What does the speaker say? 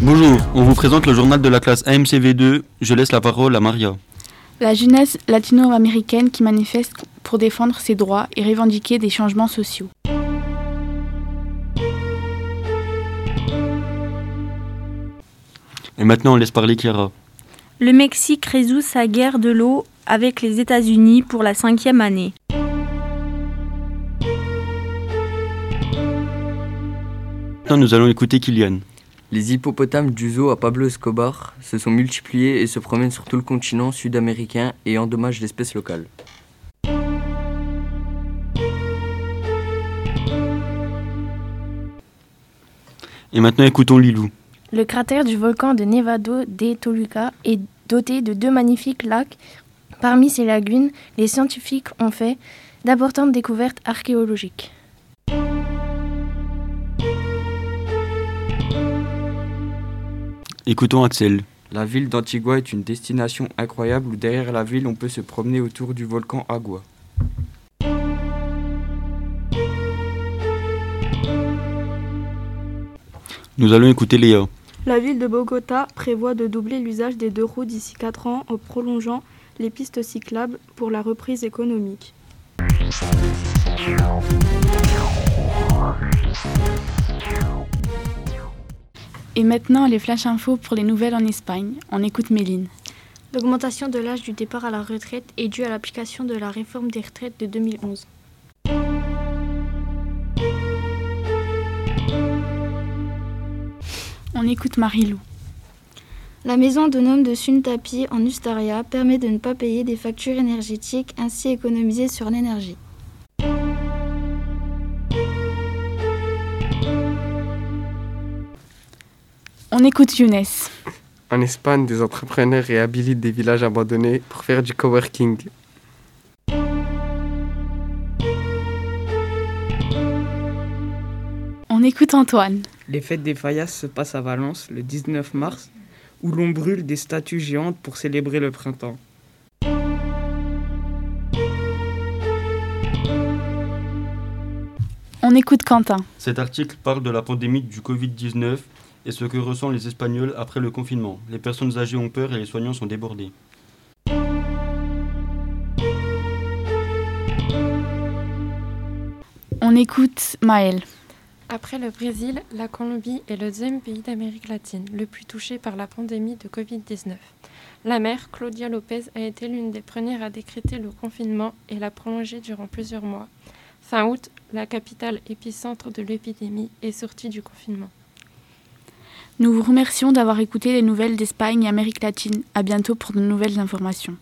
Bonjour, on vous présente le journal de la classe AMCV2. Je laisse la parole à Maria. La jeunesse latino-américaine qui manifeste pour défendre ses droits et revendiquer des changements sociaux. Et maintenant, on laisse parler Chiara. Le Mexique résout sa guerre de l'eau avec les États-Unis pour la cinquième année. Maintenant, nous allons écouter Kylian. Les hippopotames du zoo à Pablo Escobar se sont multipliés et se promènent sur tout le continent sud-américain et endommagent l'espèce locale. Et maintenant, écoutons Lilou. Le cratère du volcan de Nevado de Toluca est doté de deux magnifiques lacs. Parmi ces lagunes, les scientifiques ont fait d'importantes découvertes archéologiques. Écoutons Axel. La ville d'Antigua est une destination incroyable où derrière la ville on peut se promener autour du volcan Agua. Nous allons écouter Léa. La ville de Bogota prévoit de doubler l'usage des deux roues d'ici 4 ans en prolongeant les pistes cyclables pour la reprise économique. Et maintenant, les flash infos pour les nouvelles en Espagne. On écoute Méline. L'augmentation de l'âge du départ à la retraite est due à l'application de la réforme des retraites de 2011. On écoute Marilou. La maison autonome de Suntapi en Ustaria permet de ne pas payer des factures énergétiques, ainsi économiser sur l'énergie. On écoute Younes. En Espagne, des entrepreneurs réhabilitent des villages abandonnés pour faire du coworking. On écoute Antoine. Les fêtes des Fallas se passent à Valence le 19 mars, où l'on brûle des statues géantes pour célébrer le printemps. On écoute Quentin. Cet article parle de la pandémie du Covid-19 et ce que ressentent les Espagnols après le confinement. Les personnes âgées ont peur et les soignants sont débordés. On écoute Maël. Après le Brésil, la Colombie est le deuxième pays d'Amérique latine le plus touché par la pandémie de Covid-19. La mère, Claudia Lopez, a été l'une des premières à décréter le confinement et l'a prolongé durant plusieurs mois. Fin août, la capitale épicentre de l'épidémie est sortie du confinement. Nous vous remercions d'avoir écouté les nouvelles d'Espagne et Amérique latine. À bientôt pour de nouvelles informations.